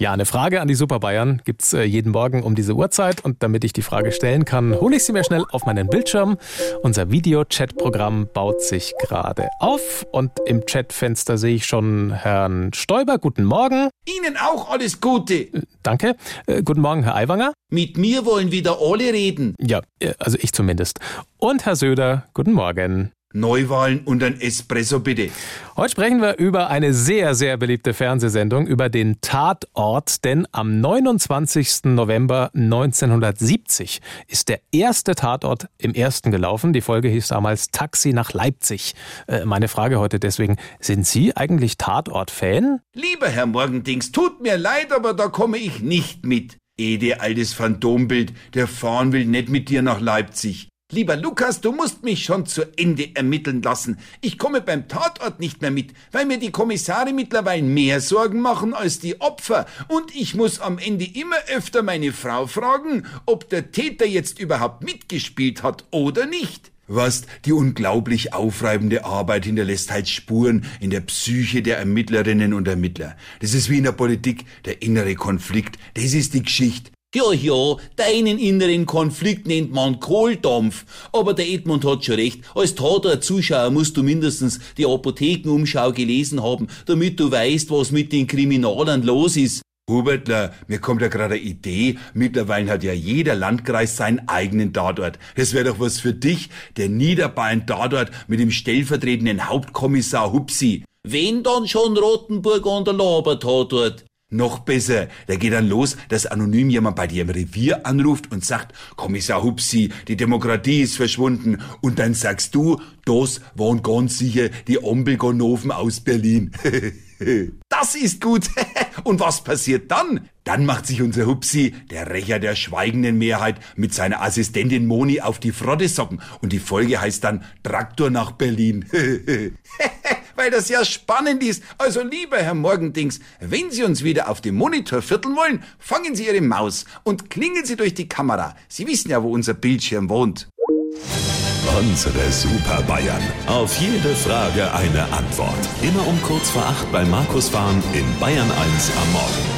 Ja, eine Frage an die Super Bayern gibt's äh, jeden Morgen um diese Uhrzeit und damit ich die Frage stellen kann, hole ich sie mir schnell auf meinen Bildschirm. Unser Video-Chat-Programm baut sich gerade auf und im Chatfenster sehe ich schon Herrn Stoiber. Guten Morgen. Ihnen auch alles Gute. Danke. Äh, guten Morgen, Herr Aiwanger. Mit mir wollen wieder alle reden. Ja, äh, also ich zumindest. Und Herr Söder, guten Morgen. Neuwahlen und ein Espresso bitte. Heute sprechen wir über eine sehr, sehr beliebte Fernsehsendung, über den Tatort, denn am 29. November 1970 ist der erste Tatort im ersten gelaufen. Die Folge hieß damals Taxi nach Leipzig. Äh, meine Frage heute deswegen, sind Sie eigentlich Tatort-Fan? Lieber Herr Morgendings, tut mir leid, aber da komme ich nicht mit. Ede, altes Phantombild, der fahren will nicht mit dir nach Leipzig. Lieber Lukas, du musst mich schon zu Ende ermitteln lassen. Ich komme beim Tatort nicht mehr mit, weil mir die Kommissare mittlerweile mehr Sorgen machen als die Opfer. Und ich muss am Ende immer öfter meine Frau fragen, ob der Täter jetzt überhaupt mitgespielt hat oder nicht. Was, die unglaublich aufreibende Arbeit hinterlässt halt Spuren in der Psyche der Ermittlerinnen und Ermittler. Das ist wie in der Politik, der innere Konflikt, das ist die Geschichte. Ja, ja, deinen inneren Konflikt nennt man Kohldampf. Aber der Edmund hat schon recht. Als Tatort-Zuschauer musst du mindestens die Apothekenumschau gelesen haben, damit du weißt, was mit den Kriminalern los ist. Hubertler, mir kommt ja gerade eine Idee. Mittlerweile hat ja jeder Landkreis seinen eigenen Tatort. Das wäre doch was für dich, der Niederbayern-Tatort mit dem stellvertretenden Hauptkommissar Hupsi. Wen dann schon Rottenburg an der Labertatort? Noch besser, da geht dann los, dass anonym jemand bei dir im Revier anruft und sagt, Kommissar Hupsi, die Demokratie ist verschwunden. Und dann sagst du, das waren ganz sicher die Ombelgonoven aus Berlin. das ist gut. und was passiert dann? Dann macht sich unser Hupsi, der Rächer der schweigenden Mehrheit, mit seiner Assistentin Moni auf die Frottesocken. Und die Folge heißt dann Traktor nach Berlin weil das ja spannend ist. Also lieber Herr Morgendings, wenn Sie uns wieder auf dem Monitor vierteln wollen, fangen Sie Ihre Maus und klingeln Sie durch die Kamera. Sie wissen ja, wo unser Bildschirm wohnt. Unsere Super Bayern. Auf jede Frage eine Antwort. Immer um kurz vor acht bei Markus Fahren in Bayern 1 am Morgen.